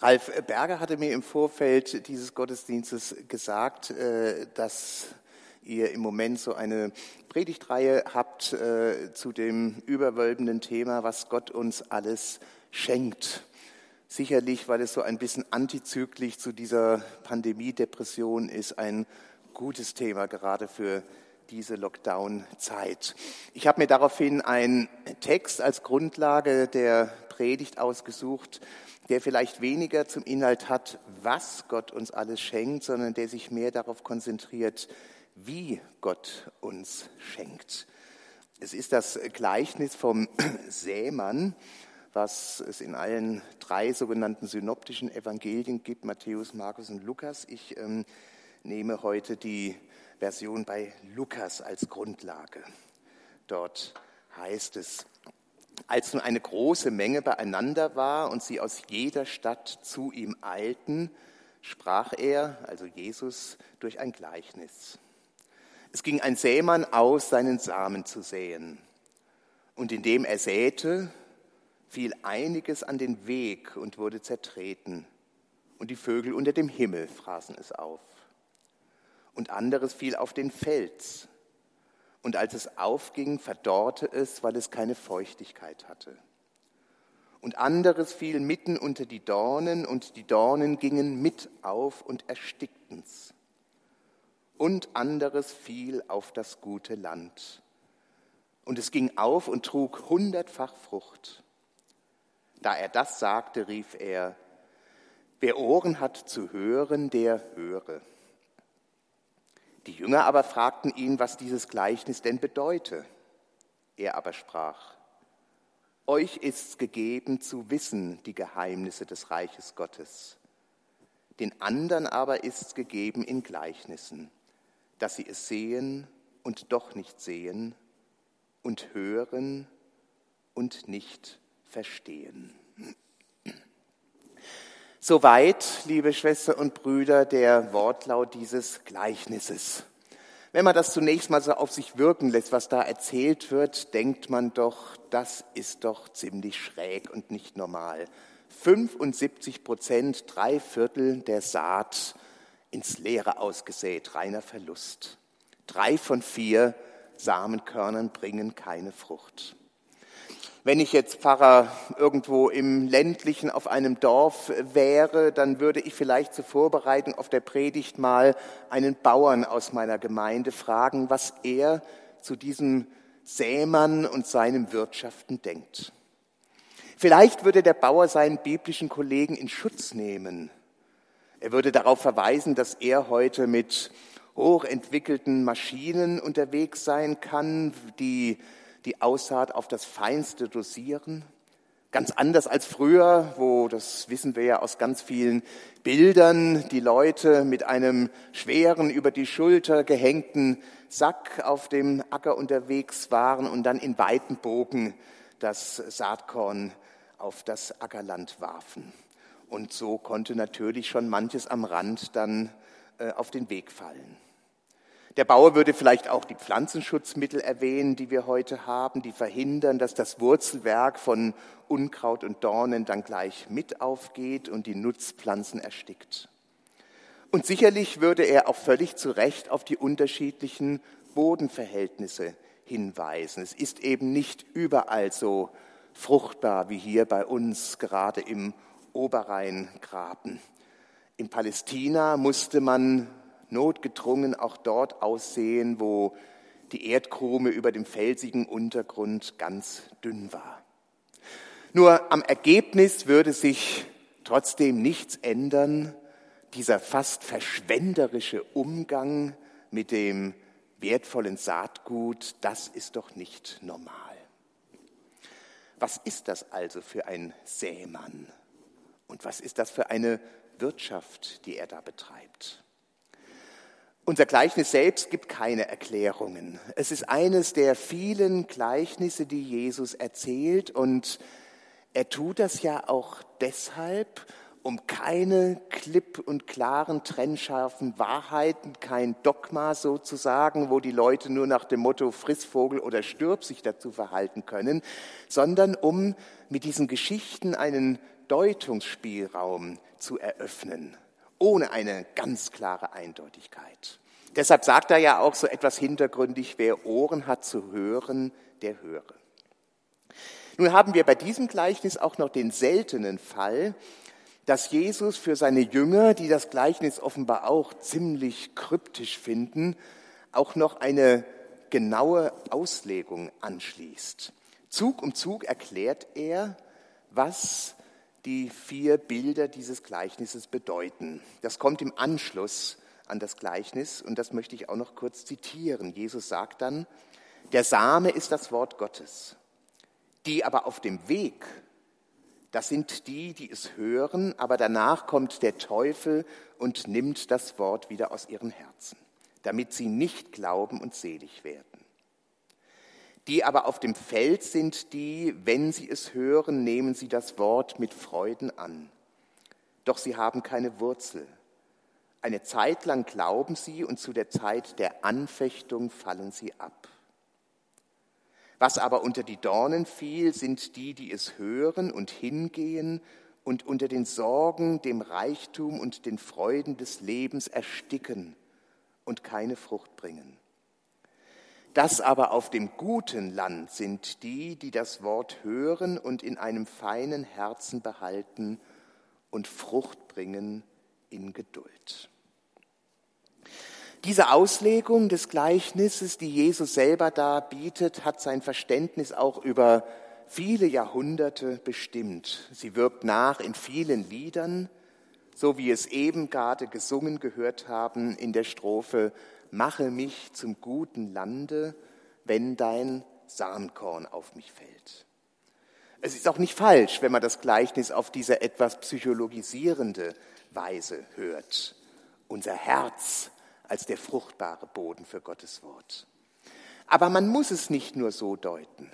Ralf Berger hatte mir im Vorfeld dieses Gottesdienstes gesagt, äh, dass ihr im Moment so eine Predigtreihe habt äh, zu dem überwölbenden Thema, was Gott uns alles schenkt. Sicherlich, weil es so ein bisschen antizyklisch zu dieser Pandemie-Depression ist, ein gutes Thema gerade für diese Lockdown-Zeit. Ich habe mir daraufhin einen Text als Grundlage der Predigt ausgesucht, der vielleicht weniger zum Inhalt hat, was Gott uns alles schenkt, sondern der sich mehr darauf konzentriert, wie Gott uns schenkt. Es ist das Gleichnis vom Sämann, was es in allen drei sogenannten synoptischen Evangelien gibt, Matthäus, Markus und Lukas. Ich ähm, nehme heute die Version bei Lukas als Grundlage. Dort heißt es, als nun eine große Menge beieinander war und sie aus jeder Stadt zu ihm eilten, sprach er, also Jesus, durch ein Gleichnis. Es ging ein Sämann aus, seinen Samen zu säen. Und indem er säte, fiel einiges an den Weg und wurde zertreten. Und die Vögel unter dem Himmel fraßen es auf. Und anderes fiel auf den Fels und als es aufging, verdorrte es, weil es keine Feuchtigkeit hatte. Und anderes fiel mitten unter die Dornen, und die Dornen gingen mit auf und erstickten's. Und anderes fiel auf das gute Land. Und es ging auf und trug hundertfach Frucht. Da er das sagte, rief er, wer Ohren hat zu hören, der höre. Die Jünger aber fragten ihn, was dieses Gleichnis denn bedeute. Er aber sprach, euch ist's gegeben zu wissen die Geheimnisse des Reiches Gottes. Den anderen aber ist's gegeben in Gleichnissen, dass sie es sehen und doch nicht sehen und hören und nicht verstehen. Soweit, liebe Schwestern und Brüder, der Wortlaut dieses Gleichnisses. Wenn man das zunächst mal so auf sich wirken lässt, was da erzählt wird, denkt man doch, das ist doch ziemlich schräg und nicht normal. 75 Prozent, drei Viertel der Saat ins Leere ausgesät, reiner Verlust. Drei von vier Samenkörnern bringen keine Frucht. Wenn ich jetzt Pfarrer irgendwo im ländlichen auf einem Dorf wäre, dann würde ich vielleicht zur Vorbereitung auf der Predigt mal einen Bauern aus meiner Gemeinde fragen, was er zu diesem Sämann und seinem Wirtschaften denkt. Vielleicht würde der Bauer seinen biblischen Kollegen in Schutz nehmen. Er würde darauf verweisen, dass er heute mit hochentwickelten Maschinen unterwegs sein kann, die die Aussaat auf das Feinste dosieren. Ganz anders als früher, wo, das wissen wir ja aus ganz vielen Bildern, die Leute mit einem schweren, über die Schulter gehängten Sack auf dem Acker unterwegs waren und dann in weiten Bogen das Saatkorn auf das Ackerland warfen. Und so konnte natürlich schon manches am Rand dann äh, auf den Weg fallen. Der Bauer würde vielleicht auch die Pflanzenschutzmittel erwähnen, die wir heute haben, die verhindern, dass das Wurzelwerk von Unkraut und Dornen dann gleich mit aufgeht und die Nutzpflanzen erstickt. Und sicherlich würde er auch völlig zu Recht auf die unterschiedlichen Bodenverhältnisse hinweisen. Es ist eben nicht überall so fruchtbar wie hier bei uns, gerade im Oberrheingraben. In Palästina musste man notgedrungen auch dort aussehen, wo die Erdkrume über dem felsigen Untergrund ganz dünn war. Nur am Ergebnis würde sich trotzdem nichts ändern. Dieser fast verschwenderische Umgang mit dem wertvollen Saatgut, das ist doch nicht normal. Was ist das also für ein Sämann? Und was ist das für eine Wirtschaft, die er da betreibt? Unser Gleichnis selbst gibt keine Erklärungen. Es ist eines der vielen Gleichnisse, die Jesus erzählt und er tut das ja auch deshalb, um keine klipp und klaren, trennscharfen Wahrheiten, kein Dogma sozusagen, wo die Leute nur nach dem Motto Frissvogel oder stirb sich dazu verhalten können, sondern um mit diesen Geschichten einen Deutungsspielraum zu eröffnen, ohne eine ganz klare Eindeutigkeit. Deshalb sagt er ja auch so etwas hintergründig, wer Ohren hat zu hören, der höre. Nun haben wir bei diesem Gleichnis auch noch den seltenen Fall, dass Jesus für seine Jünger, die das Gleichnis offenbar auch ziemlich kryptisch finden, auch noch eine genaue Auslegung anschließt. Zug um Zug erklärt er, was die vier Bilder dieses Gleichnisses bedeuten. Das kommt im Anschluss an das Gleichnis und das möchte ich auch noch kurz zitieren. Jesus sagt dann, der Same ist das Wort Gottes. Die aber auf dem Weg, das sind die, die es hören, aber danach kommt der Teufel und nimmt das Wort wieder aus ihren Herzen, damit sie nicht glauben und selig werden. Die aber auf dem Feld sind die, wenn sie es hören, nehmen sie das Wort mit Freuden an. Doch sie haben keine Wurzel. Eine Zeit lang glauben sie und zu der Zeit der Anfechtung fallen sie ab. Was aber unter die Dornen fiel, sind die, die es hören und hingehen und unter den Sorgen, dem Reichtum und den Freuden des Lebens ersticken und keine Frucht bringen. Das aber auf dem guten Land sind die, die das Wort hören und in einem feinen Herzen behalten und Frucht bringen in Geduld. Diese Auslegung des Gleichnisses, die Jesus selber da bietet, hat sein Verständnis auch über viele Jahrhunderte bestimmt. Sie wirkt nach in vielen Liedern, so wie es eben gerade gesungen gehört haben in der Strophe mache mich zum guten Lande, wenn dein Samenkorn auf mich fällt. Es ist auch nicht falsch, wenn man das Gleichnis auf diese etwas psychologisierende Weise hört. Unser Herz als der fruchtbare Boden für Gottes Wort. Aber man muss es nicht nur so deuten.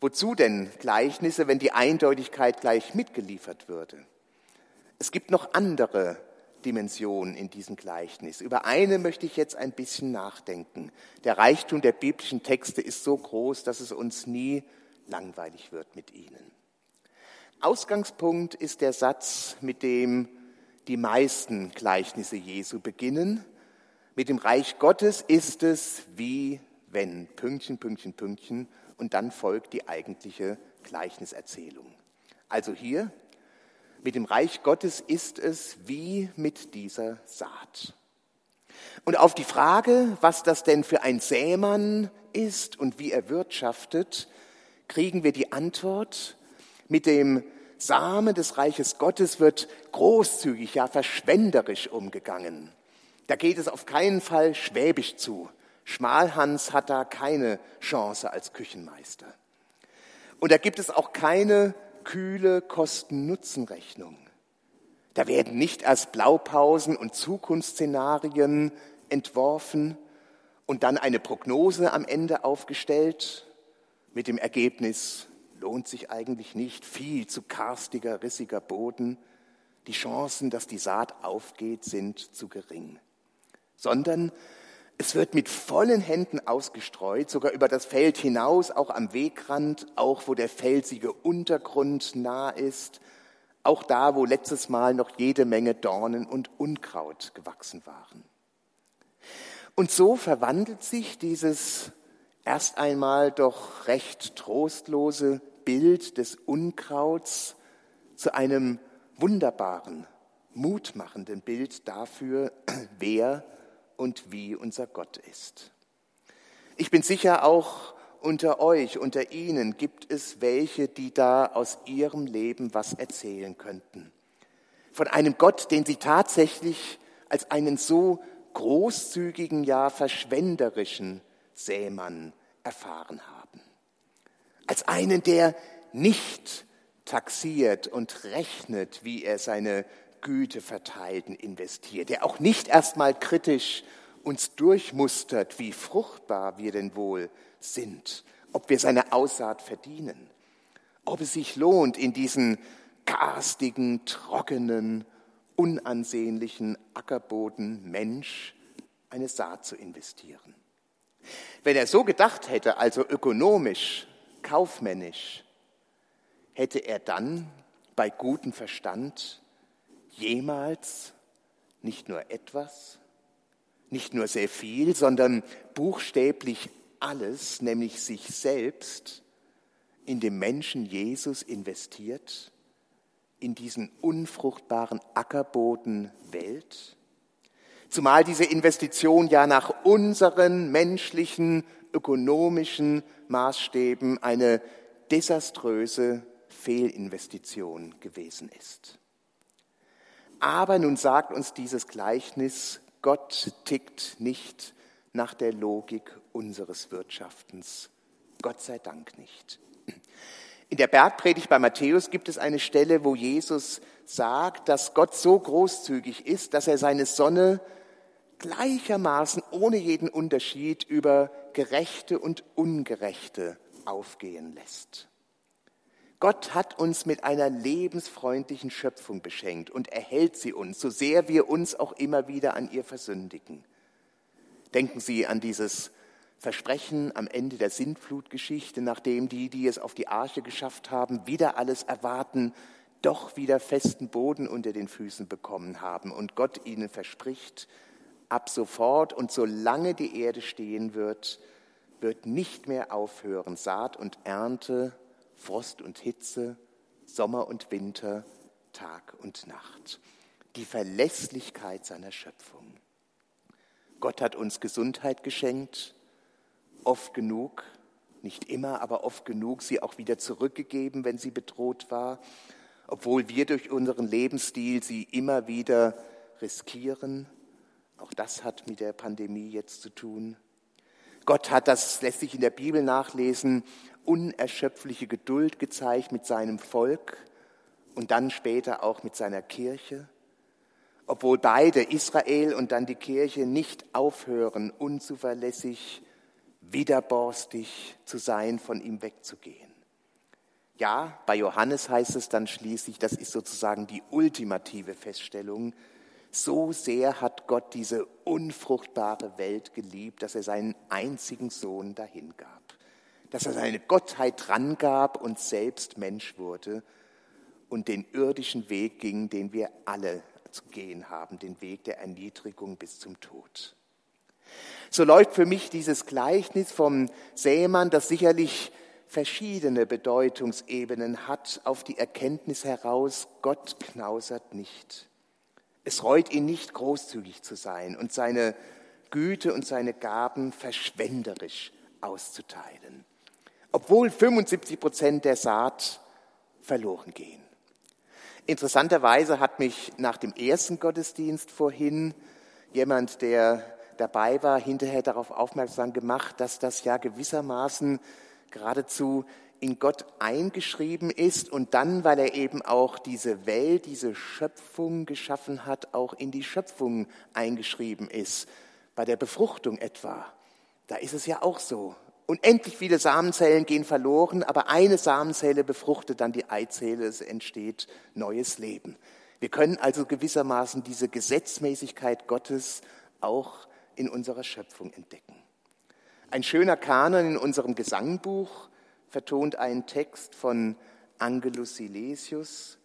Wozu denn Gleichnisse, wenn die Eindeutigkeit gleich mitgeliefert würde? Es gibt noch andere Dimension in diesem Gleichnis. Über eine möchte ich jetzt ein bisschen nachdenken. Der Reichtum der biblischen Texte ist so groß, dass es uns nie langweilig wird mit ihnen. Ausgangspunkt ist der Satz, mit dem die meisten Gleichnisse Jesu beginnen. Mit dem Reich Gottes ist es wie wenn, Pünktchen, Pünktchen, Pünktchen, und dann folgt die eigentliche Gleichniserzählung. Also hier mit dem Reich Gottes ist es wie mit dieser Saat. Und auf die Frage, was das denn für ein Sämann ist und wie er wirtschaftet, kriegen wir die Antwort, mit dem Samen des Reiches Gottes wird großzügig, ja verschwenderisch umgegangen. Da geht es auf keinen Fall schwäbisch zu. Schmalhans hat da keine Chance als Küchenmeister. Und da gibt es auch keine kühle Kosten-Nutzen-Rechnung. Da werden nicht erst Blaupausen und Zukunftsszenarien entworfen und dann eine Prognose am Ende aufgestellt. Mit dem Ergebnis, lohnt sich eigentlich nicht, viel zu karstiger, rissiger Boden, die Chancen, dass die Saat aufgeht, sind zu gering, sondern es wird mit vollen Händen ausgestreut, sogar über das Feld hinaus, auch am Wegrand, auch wo der felsige Untergrund nah ist, auch da, wo letztes Mal noch jede Menge Dornen und Unkraut gewachsen waren. Und so verwandelt sich dieses erst einmal doch recht trostlose Bild des Unkrauts zu einem wunderbaren, mutmachenden Bild dafür, wer und wie unser Gott ist. Ich bin sicher, auch unter euch, unter Ihnen gibt es welche, die da aus ihrem Leben was erzählen könnten. Von einem Gott, den sie tatsächlich als einen so großzügigen, ja verschwenderischen Sämann erfahren haben. Als einen, der nicht taxiert und rechnet, wie er seine Güte verteilt und investiert, der auch nicht erstmal kritisch uns durchmustert, wie fruchtbar wir denn wohl sind, ob wir seine Aussaat verdienen, ob es sich lohnt, in diesen garstigen, trockenen, unansehnlichen Ackerboden Mensch eine Saat zu investieren. Wenn er so gedacht hätte, also ökonomisch, kaufmännisch, hätte er dann bei gutem Verstand jemals nicht nur etwas, nicht nur sehr viel, sondern buchstäblich alles, nämlich sich selbst, in den Menschen Jesus investiert, in diesen unfruchtbaren Ackerboden Welt? Zumal diese Investition ja nach unseren menschlichen, ökonomischen Maßstäben eine desaströse Fehlinvestition gewesen ist. Aber nun sagt uns dieses Gleichnis, Gott tickt nicht nach der Logik unseres Wirtschaftens. Gott sei Dank nicht. In der Bergpredigt bei Matthäus gibt es eine Stelle, wo Jesus sagt, dass Gott so großzügig ist, dass er seine Sonne gleichermaßen ohne jeden Unterschied über Gerechte und Ungerechte aufgehen lässt. Gott hat uns mit einer lebensfreundlichen Schöpfung beschenkt und erhält sie uns, so sehr wir uns auch immer wieder an ihr versündigen. Denken Sie an dieses Versprechen am Ende der Sintflutgeschichte, nachdem die, die es auf die Arche geschafft haben, wieder alles erwarten, doch wieder festen Boden unter den Füßen bekommen haben und Gott ihnen verspricht, ab sofort und solange die Erde stehen wird, wird nicht mehr aufhören Saat und Ernte, Frost und Hitze, Sommer und Winter, Tag und Nacht. Die Verlässlichkeit seiner Schöpfung. Gott hat uns Gesundheit geschenkt, oft genug, nicht immer, aber oft genug, sie auch wieder zurückgegeben, wenn sie bedroht war, obwohl wir durch unseren Lebensstil sie immer wieder riskieren. Auch das hat mit der Pandemie jetzt zu tun. Gott hat, das lässt sich in der Bibel nachlesen, unerschöpfliche Geduld gezeigt mit seinem Volk und dann später auch mit seiner Kirche, obwohl beide, Israel und dann die Kirche, nicht aufhören, unzuverlässig, widerborstig zu sein, von ihm wegzugehen. Ja, bei Johannes heißt es dann schließlich, das ist sozusagen die ultimative Feststellung, so sehr hat Gott diese unfruchtbare Welt geliebt, dass er seinen einzigen Sohn dahingab dass er seine Gottheit drangab und selbst Mensch wurde und den irdischen Weg ging, den wir alle zu gehen haben, den Weg der Erniedrigung bis zum Tod. So läuft für mich dieses Gleichnis vom Sämann, das sicherlich verschiedene Bedeutungsebenen hat, auf die Erkenntnis heraus, Gott knausert nicht. Es reut ihn nicht, großzügig zu sein und seine Güte und seine Gaben verschwenderisch auszuteilen obwohl 75 Prozent der Saat verloren gehen. Interessanterweise hat mich nach dem ersten Gottesdienst vorhin jemand, der dabei war, hinterher darauf aufmerksam gemacht, dass das ja gewissermaßen geradezu in Gott eingeschrieben ist und dann, weil er eben auch diese Welt, diese Schöpfung geschaffen hat, auch in die Schöpfung eingeschrieben ist. Bei der Befruchtung etwa. Da ist es ja auch so. Unendlich viele Samenzellen gehen verloren, aber eine Samenzelle befruchtet dann die Eizelle, es entsteht neues Leben. Wir können also gewissermaßen diese Gesetzmäßigkeit Gottes auch in unserer Schöpfung entdecken. Ein schöner Kanon in unserem Gesangbuch vertont einen Text von Angelus Silesius.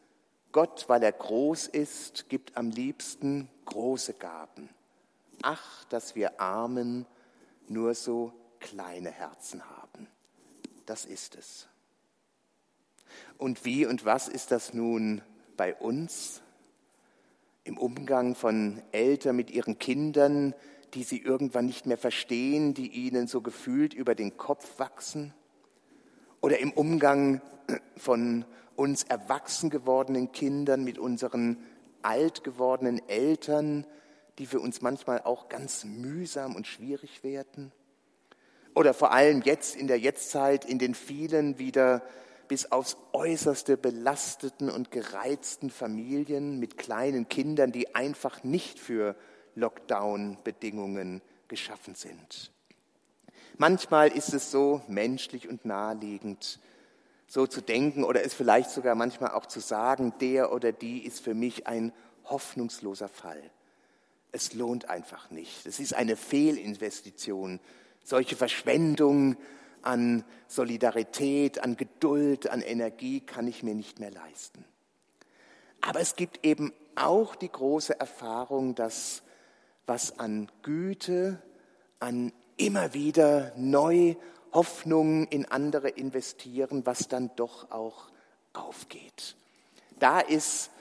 Gott, weil er groß ist, gibt am liebsten große Gaben. Ach, dass wir Armen nur so kleine Herzen haben. Das ist es. Und wie und was ist das nun bei uns? Im Umgang von Eltern mit ihren Kindern, die sie irgendwann nicht mehr verstehen, die ihnen so gefühlt über den Kopf wachsen? Oder im Umgang von uns erwachsen gewordenen Kindern mit unseren alt gewordenen Eltern, die für uns manchmal auch ganz mühsam und schwierig werden? Oder vor allem jetzt in der Jetztzeit in den vielen wieder bis aufs äußerste belasteten und gereizten Familien mit kleinen Kindern, die einfach nicht für Lockdown-Bedingungen geschaffen sind. Manchmal ist es so menschlich und naheliegend, so zu denken oder es vielleicht sogar manchmal auch zu sagen, der oder die ist für mich ein hoffnungsloser Fall. Es lohnt einfach nicht. Es ist eine Fehlinvestition solche Verschwendung an Solidarität, an Geduld, an Energie kann ich mir nicht mehr leisten. Aber es gibt eben auch die große Erfahrung, dass was an Güte, an immer wieder neu Hoffnung in andere investieren, was dann doch auch aufgeht. Da ist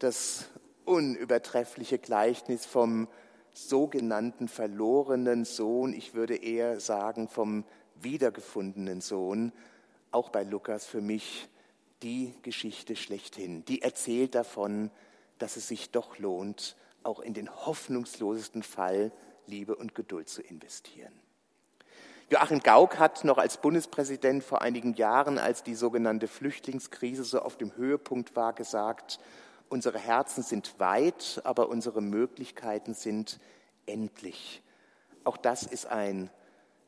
das unübertreffliche Gleichnis vom sogenannten verlorenen Sohn, ich würde eher sagen vom wiedergefundenen Sohn, auch bei Lukas für mich die Geschichte schlechthin. Die erzählt davon, dass es sich doch lohnt, auch in den hoffnungslosesten Fall Liebe und Geduld zu investieren. Joachim Gauck hat noch als Bundespräsident vor einigen Jahren, als die sogenannte Flüchtlingskrise so auf dem Höhepunkt war, gesagt, unsere Herzen sind weit, aber unsere Möglichkeiten sind endlich. Auch das ist ein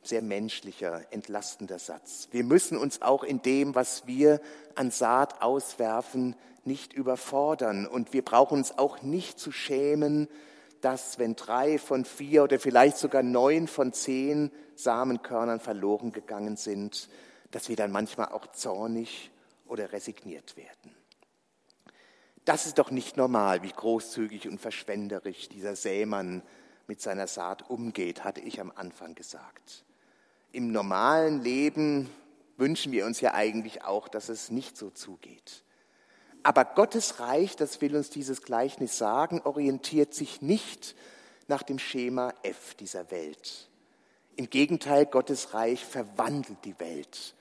sehr menschlicher, entlastender Satz. Wir müssen uns auch in dem, was wir an Saat auswerfen, nicht überfordern. Und wir brauchen uns auch nicht zu schämen, dass wenn drei von vier oder vielleicht sogar neun von zehn Samenkörnern verloren gegangen sind, dass wir dann manchmal auch zornig oder resigniert werden. Das ist doch nicht normal, wie großzügig und verschwenderisch dieser Sämann mit seiner Saat umgeht, hatte ich am Anfang gesagt. Im normalen Leben wünschen wir uns ja eigentlich auch, dass es nicht so zugeht. Aber Gottes Reich, das will uns dieses Gleichnis sagen, orientiert sich nicht nach dem Schema F dieser Welt. Im Gegenteil, Gottes Reich verwandelt die Welt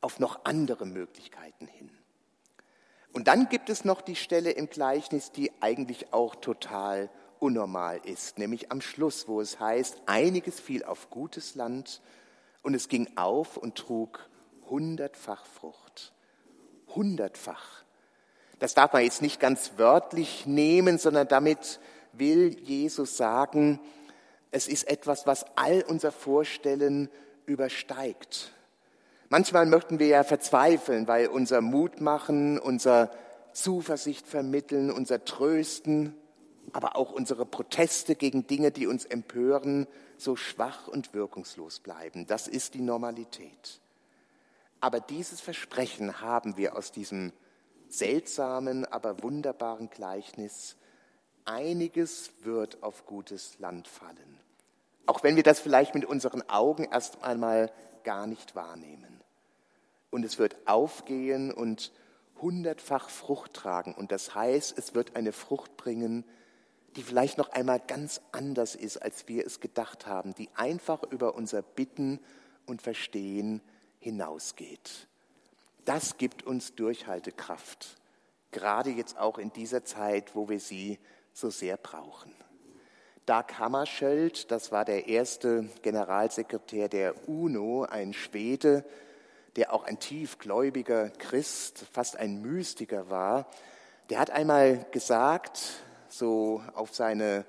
auf noch andere Möglichkeiten hin. Und dann gibt es noch die Stelle im Gleichnis, die eigentlich auch total unnormal ist, nämlich am Schluss, wo es heißt, einiges fiel auf gutes Land und es ging auf und trug hundertfach Frucht. Hundertfach. Das darf man jetzt nicht ganz wörtlich nehmen, sondern damit will Jesus sagen, es ist etwas, was all unser Vorstellen übersteigt. Manchmal möchten wir ja verzweifeln, weil unser Mut machen, unser Zuversicht vermitteln, unser Trösten, aber auch unsere Proteste gegen Dinge, die uns empören, so schwach und wirkungslos bleiben. Das ist die Normalität. Aber dieses Versprechen haben wir aus diesem seltsamen, aber wunderbaren Gleichnis, einiges wird auf gutes Land fallen. Auch wenn wir das vielleicht mit unseren Augen erst einmal gar nicht wahrnehmen. Und es wird aufgehen und hundertfach Frucht tragen. Und das heißt, es wird eine Frucht bringen, die vielleicht noch einmal ganz anders ist, als wir es gedacht haben, die einfach über unser Bitten und Verstehen hinausgeht. Das gibt uns Durchhaltekraft, gerade jetzt auch in dieser Zeit, wo wir sie so sehr brauchen. Dag Hammarskjöld, das war der erste Generalsekretär der UNO, ein Schwede, der auch ein tiefgläubiger Christ, fast ein Mystiker war, der hat einmal gesagt, so auf seine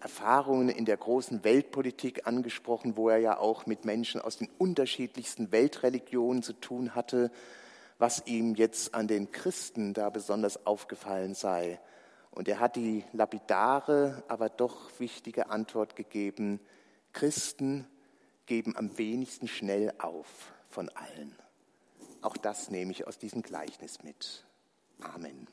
Erfahrungen in der großen Weltpolitik angesprochen, wo er ja auch mit Menschen aus den unterschiedlichsten Weltreligionen zu tun hatte, was ihm jetzt an den Christen da besonders aufgefallen sei. Und er hat die lapidare, aber doch wichtige Antwort gegeben, Christen geben am wenigsten schnell auf von allen. Auch das nehme ich aus diesem Gleichnis mit. Amen.